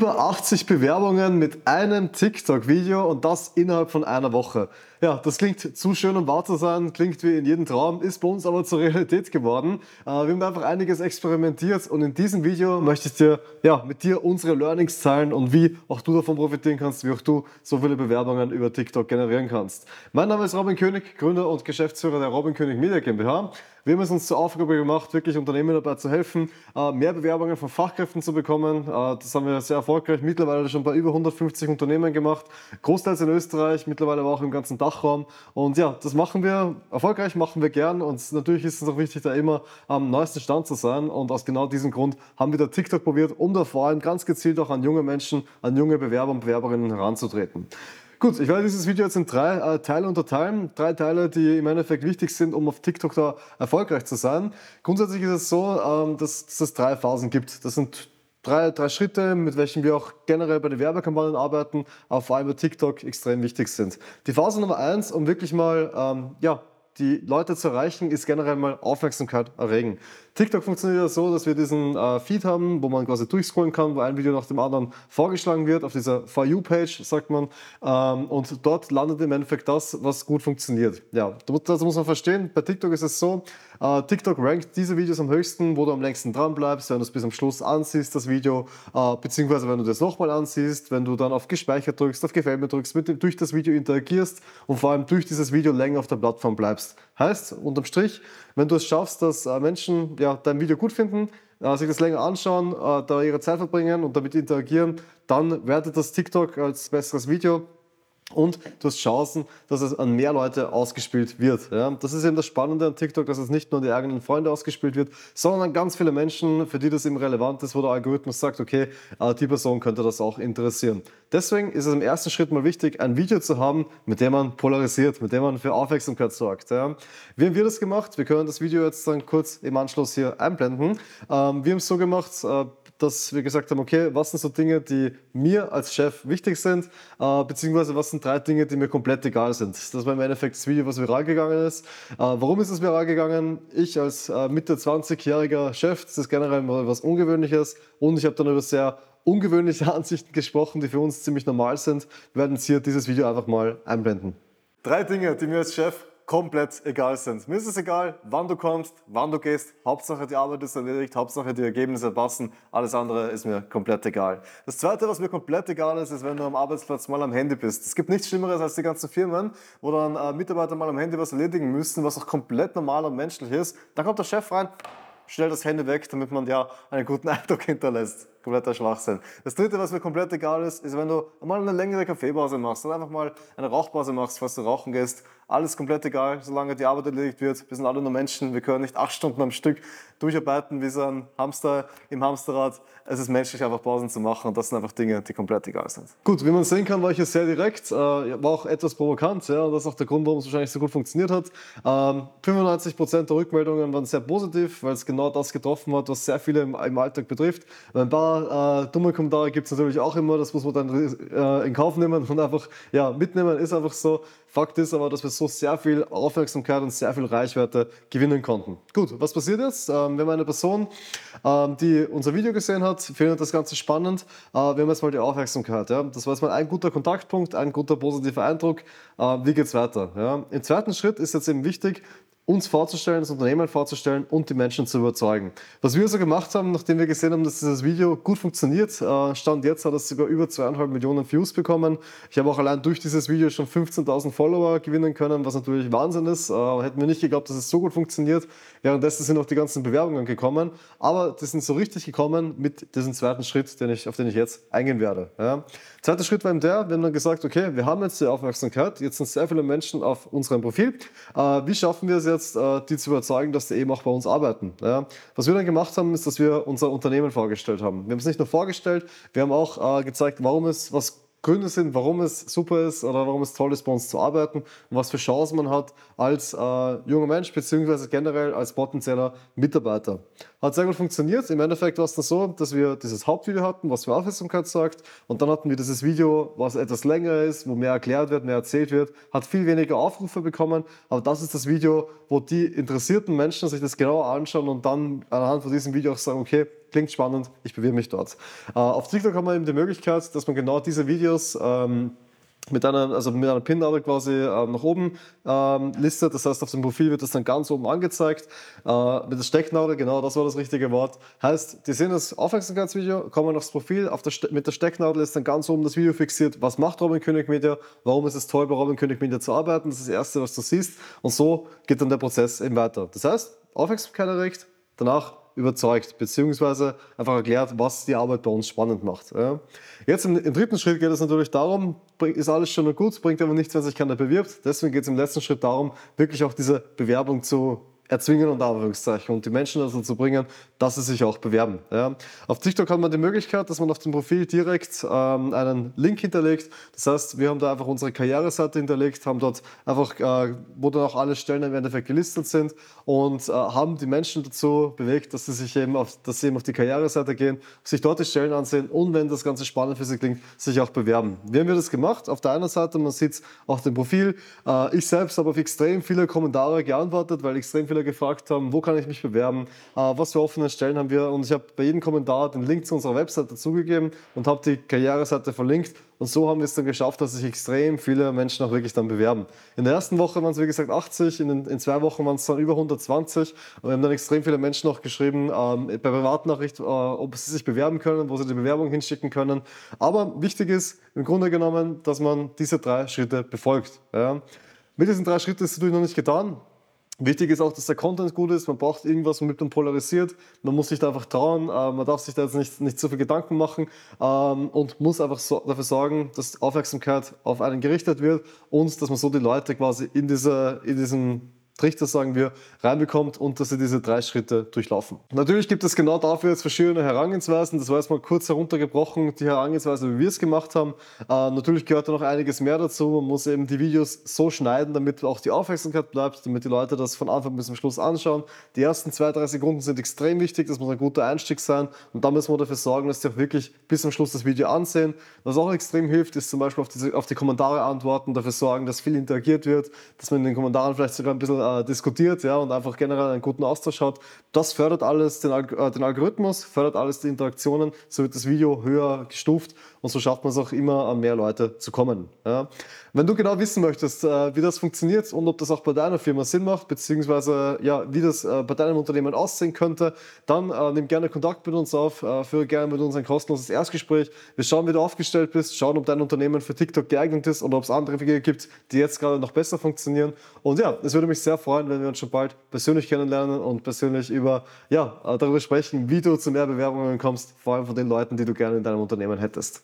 Über 80 Bewerbungen mit einem TikTok-Video und das innerhalb von einer Woche. Ja, das klingt zu schön, um wahr zu sein, klingt wie in jedem Traum, ist bei uns aber zur Realität geworden. Äh, wir haben einfach einiges experimentiert und in diesem Video möchte ich dir, ja, mit dir unsere Learnings teilen und wie auch du davon profitieren kannst, wie auch du so viele Bewerbungen über TikTok generieren kannst. Mein Name ist Robin König, Gründer und Geschäftsführer der Robin König Media GmbH. Wir haben es uns zur Aufgabe gemacht, wirklich Unternehmen dabei zu helfen, äh, mehr Bewerbungen von Fachkräften zu bekommen. Äh, das haben wir sehr erfolgreich mittlerweile schon bei über 150 Unternehmen gemacht, großteils in Österreich, mittlerweile aber auch im ganzen Dachraum. Und ja, das machen wir erfolgreich, machen wir gern und natürlich ist es auch wichtig, da immer am neuesten Stand zu sein. Und aus genau diesem Grund haben wir da TikTok probiert, um da vor allem ganz gezielt auch an junge Menschen, an junge Bewerber und Bewerberinnen heranzutreten. Gut, ich werde dieses Video jetzt in drei äh, Teile unterteilen. Drei Teile, die im Endeffekt wichtig sind, um auf TikTok da erfolgreich zu sein. Grundsätzlich ist es so, ähm, dass, dass es drei Phasen gibt. Das sind drei, drei Schritte, mit welchen wir auch generell bei den Werbekampagnen arbeiten, aber vor allem bei TikTok extrem wichtig sind. Die Phase Nummer eins, um wirklich mal ähm, ja, die Leute zu erreichen, ist generell mal Aufmerksamkeit erregen. TikTok funktioniert ja so, dass wir diesen äh, Feed haben, wo man quasi durchscrollen kann, wo ein Video nach dem anderen vorgeschlagen wird, auf dieser For You-Page, sagt man. Ähm, und dort landet im Endeffekt das, was gut funktioniert. Ja, das muss man verstehen. Bei TikTok ist es so, äh, TikTok rankt diese Videos am höchsten, wo du am längsten dran bleibst, wenn du es bis am Schluss ansiehst, das Video, äh, beziehungsweise wenn du das nochmal ansiehst, wenn du dann auf Gespeichert drückst, auf Gefällt mir drückst, mit dem, durch das Video interagierst und vor allem durch dieses Video länger auf der Plattform bleibst. Heißt, unterm Strich, wenn du es schaffst, dass äh, Menschen ja, dein Video gut finden, äh, sich das länger anschauen, äh, da ihre Zeit verbringen und damit interagieren, dann wertet das TikTok als besseres Video und du hast Chancen, dass es an mehr Leute ausgespielt wird. Ja? Das ist eben das Spannende an TikTok, dass es nicht nur an die eigenen Freunde ausgespielt wird, sondern an ganz viele Menschen, für die das eben relevant ist, wo der Algorithmus sagt, okay, äh, die Person könnte das auch interessieren. Deswegen ist es im ersten Schritt mal wichtig, ein Video zu haben, mit dem man polarisiert, mit dem man für Aufmerksamkeit sorgt. Ja? Wie haben wir das gemacht? Wir können das Video jetzt dann kurz im Anschluss hier einblenden. Ähm, wir haben es so gemacht, äh, dass wir gesagt haben, okay, was sind so Dinge, die mir als Chef wichtig sind, äh, beziehungsweise was sind drei Dinge, die mir komplett egal sind. Das war im Endeffekt das Video, was viral gegangen ist. Äh, warum ist es viral gegangen? Ich als äh, Mitte 20-jähriger Chef, das ist generell mal was Ungewöhnliches und ich habe dann über sehr ungewöhnliche Ansichten gesprochen, die für uns ziemlich normal sind. Wir werden jetzt hier dieses Video einfach mal einblenden. Drei Dinge, die mir als Chef komplett egal sind. Mir ist es egal, wann du kommst, wann du gehst. Hauptsache die Arbeit ist erledigt, Hauptsache die Ergebnisse passen. Alles andere ist mir komplett egal. Das Zweite, was mir komplett egal ist, ist, wenn du am Arbeitsplatz mal am Handy bist. Es gibt nichts Schlimmeres als die ganzen Firmen, wo dann äh, Mitarbeiter mal am Handy was erledigen müssen, was auch komplett normal und menschlich ist. Dann kommt der Chef rein, stellt das Handy weg, damit man ja einen guten Eindruck hinterlässt kompletter Schwachsinn. Das dritte, was mir komplett egal ist, ist, wenn du mal eine längere Kaffeepause machst oder einfach mal eine Rauchpause machst, falls du rauchen gehst. Alles komplett egal, solange die Arbeit erledigt wird. Wir sind alle nur Menschen, wir können nicht acht Stunden am Stück durcharbeiten wie so ein Hamster im Hamsterrad. Es ist menschlich, einfach Pausen zu machen und das sind einfach Dinge, die komplett egal sind. Gut, wie man sehen kann, war ich hier sehr direkt, äh, war auch etwas provokant ja, und das ist auch der Grund, warum es wahrscheinlich so gut funktioniert hat. Ähm, 95% der Rückmeldungen waren sehr positiv, weil es genau das getroffen hat, was sehr viele im, im Alltag betrifft. Ein paar äh, dumme Kommentare gibt es natürlich auch immer, das muss man dann äh, in Kauf nehmen und einfach ja, mitnehmen, ist einfach so. Fakt ist aber, dass wir so sehr viel Aufmerksamkeit und sehr viel Reichweite gewinnen konnten. Gut, was passiert jetzt? Ähm, wir haben eine Person, ähm, die unser Video gesehen hat, findet das Ganze spannend. Äh, wir haben jetzt mal die Aufmerksamkeit. Ja? Das war jetzt mal ein guter Kontaktpunkt, ein guter positiver Eindruck. Äh, wie es weiter? Ja? Im zweiten Schritt ist jetzt eben wichtig, uns vorzustellen, das Unternehmen vorzustellen und die Menschen zu überzeugen. Was wir also gemacht haben, nachdem wir gesehen haben, dass dieses Video gut funktioniert, äh, Stand jetzt hat es sogar über zweieinhalb Millionen Views bekommen. Ich habe auch allein durch dieses Video schon 15.000 Follower gewinnen können, was natürlich Wahnsinn ist. Äh, hätten wir nicht geglaubt, dass es so gut funktioniert. Währenddessen sind auch die ganzen Bewerbungen gekommen, aber die sind so richtig gekommen mit diesem zweiten Schritt, den ich, auf den ich jetzt eingehen werde. Ja. Zweiter Schritt war eben der, wir haben dann gesagt, okay, wir haben jetzt die Aufmerksamkeit, jetzt sind sehr viele Menschen auf unserem Profil. Äh, wie schaffen wir es jetzt, jetzt, äh, die zu überzeugen, dass die eben auch bei uns arbeiten. Was wir dann gemacht haben, ist, dass wir unser Unternehmen vorgestellt haben. Wir haben es nicht nur vorgestellt, wir haben auch äh, gezeigt, warum es was Gründe sind, warum es super ist oder warum es toll ist, bei uns zu arbeiten und was für Chancen man hat als äh, junger Mensch beziehungsweise generell als potenzieller Mitarbeiter. Hat sehr gut funktioniert. Im Endeffekt war es dann so, dass wir dieses Hauptvideo hatten, was für Aufmerksamkeit sorgt und dann hatten wir dieses Video, was etwas länger ist, wo mehr erklärt wird, mehr erzählt wird, hat viel weniger Aufrufe bekommen, aber das ist das Video, wo die interessierten Menschen sich das genauer anschauen und dann anhand von diesem Video auch sagen, okay, klingt spannend, ich bewirbe mich dort. Äh, auf TikTok haben wir eben die Möglichkeit, dass man genau diese Videos ähm, mit einer, also mit einer Pin-Nadel quasi äh, nach oben ähm, listet. Das heißt, auf dem Profil wird das dann ganz oben angezeigt. Äh, mit der Stecknadel, genau das war das richtige Wort. Heißt, die sehen das Aufmerksamkeitsvideo, kommen aufs Profil, auf der mit der Stecknadel ist dann ganz oben das Video fixiert. Was macht Robin König Media? Warum ist es toll, bei Robin König Media zu arbeiten? Das ist das Erste, was du siehst. Und so geht dann der Prozess eben weiter. Das heißt, Aufmerksamkeit erregt, danach überzeugt, beziehungsweise einfach erklärt, was die Arbeit bei uns spannend macht. Jetzt im, im, dritten Schritt geht es natürlich darum, ist alles schon gut, bringt aber nichts, wenn sich keiner bewirbt. Deswegen geht es im letzten Schritt darum, wirklich auch diese Bewerbung zu erzwingen und Anführungszeichen und die Menschen dazu zu bringen, dass sie sich auch bewerben. Ja. Auf TikTok hat man die Möglichkeit, dass man auf dem Profil direkt ähm, einen Link hinterlegt. Das heißt, wir haben da einfach unsere Karriereseite hinterlegt, haben dort einfach, äh, wo dann auch alle Stellen im Endeffekt gelistet sind und äh, haben die Menschen dazu bewegt, dass sie sich eben auf, dass sie eben auf die Karriereseite gehen, sich dort die Stellen ansehen und wenn das Ganze spannend für sie klingt, sich auch bewerben. Wie haben wir das gemacht? Auf der einen Seite, man sieht es auf dem Profil. Äh, ich selbst habe auf extrem viele Kommentare geantwortet, weil extrem viele gefragt haben, wo kann ich mich bewerben, äh, was für offene Stellen haben wir. Und ich habe bei jedem Kommentar den Link zu unserer Website dazugegeben und habe die Karriereseite verlinkt. Und so haben wir es dann geschafft, dass sich extrem viele Menschen auch wirklich dann bewerben. In der ersten Woche waren es wie gesagt 80, in, den, in zwei Wochen waren es dann über 120. Und wir haben dann extrem viele Menschen noch geschrieben ähm, bei Privatnachricht, äh, ob sie sich bewerben können, wo sie die Bewerbung hinschicken können. Aber wichtig ist im Grunde genommen, dass man diese drei Schritte befolgt. Ja. Mit diesen drei Schritten ist es natürlich noch nicht getan. Wichtig ist auch, dass der Content gut ist. Man braucht irgendwas, womit man polarisiert. Man muss sich da einfach trauen. Äh, man darf sich da jetzt nicht, nicht zu viel Gedanken machen ähm, und muss einfach so, dafür sorgen, dass Aufmerksamkeit auf einen gerichtet wird und dass man so die Leute quasi in, dieser, in diesem Trichter, sagen wir, reinbekommt und dass sie diese drei Schritte durchlaufen. Natürlich gibt es genau dafür jetzt verschiedene Herangehensweisen. Das war jetzt mal kurz heruntergebrochen, die Herangehensweise, wie wir es gemacht haben. Äh, natürlich gehört da noch einiges mehr dazu. Man muss eben die Videos so schneiden, damit auch die Aufmerksamkeit bleibt, damit die Leute das von Anfang bis zum Schluss anschauen. Die ersten zwei, drei Sekunden sind extrem wichtig. Das muss ein guter Einstieg sein. Und dann müssen wir dafür sorgen, dass die auch wirklich bis zum Schluss das Video ansehen. Was auch extrem hilft, ist zum Beispiel auf, diese, auf die Kommentare antworten, dafür sorgen, dass viel interagiert wird, dass man in den Kommentaren vielleicht sogar ein bisschen äh, diskutiert ja, und einfach generell einen guten Austausch hat. Das fördert alles den, Alg äh, den Algorithmus, fördert alles die Interaktionen, so wird das Video höher gestuft und so schafft man es auch immer an mehr Leute zu kommen. Ja. Wenn du genau wissen möchtest, äh, wie das funktioniert und ob das auch bei deiner Firma Sinn macht, beziehungsweise ja, wie das äh, bei deinem Unternehmen aussehen könnte, dann äh, nimm gerne Kontakt mit uns auf, führe gerne mit uns ein kostenloses Erstgespräch. Wir schauen, wie du aufgestellt bist, schauen, ob dein Unternehmen für TikTok geeignet ist oder ob es andere Wege gibt, die jetzt gerade noch besser funktionieren. Und ja, es würde mich sehr freuen, wenn wir uns schon bald persönlich kennenlernen und persönlich über, ja, darüber sprechen, wie du zu mehr Bewerbungen kommst, vor allem von den Leuten, die du gerne in deinem Unternehmen hättest.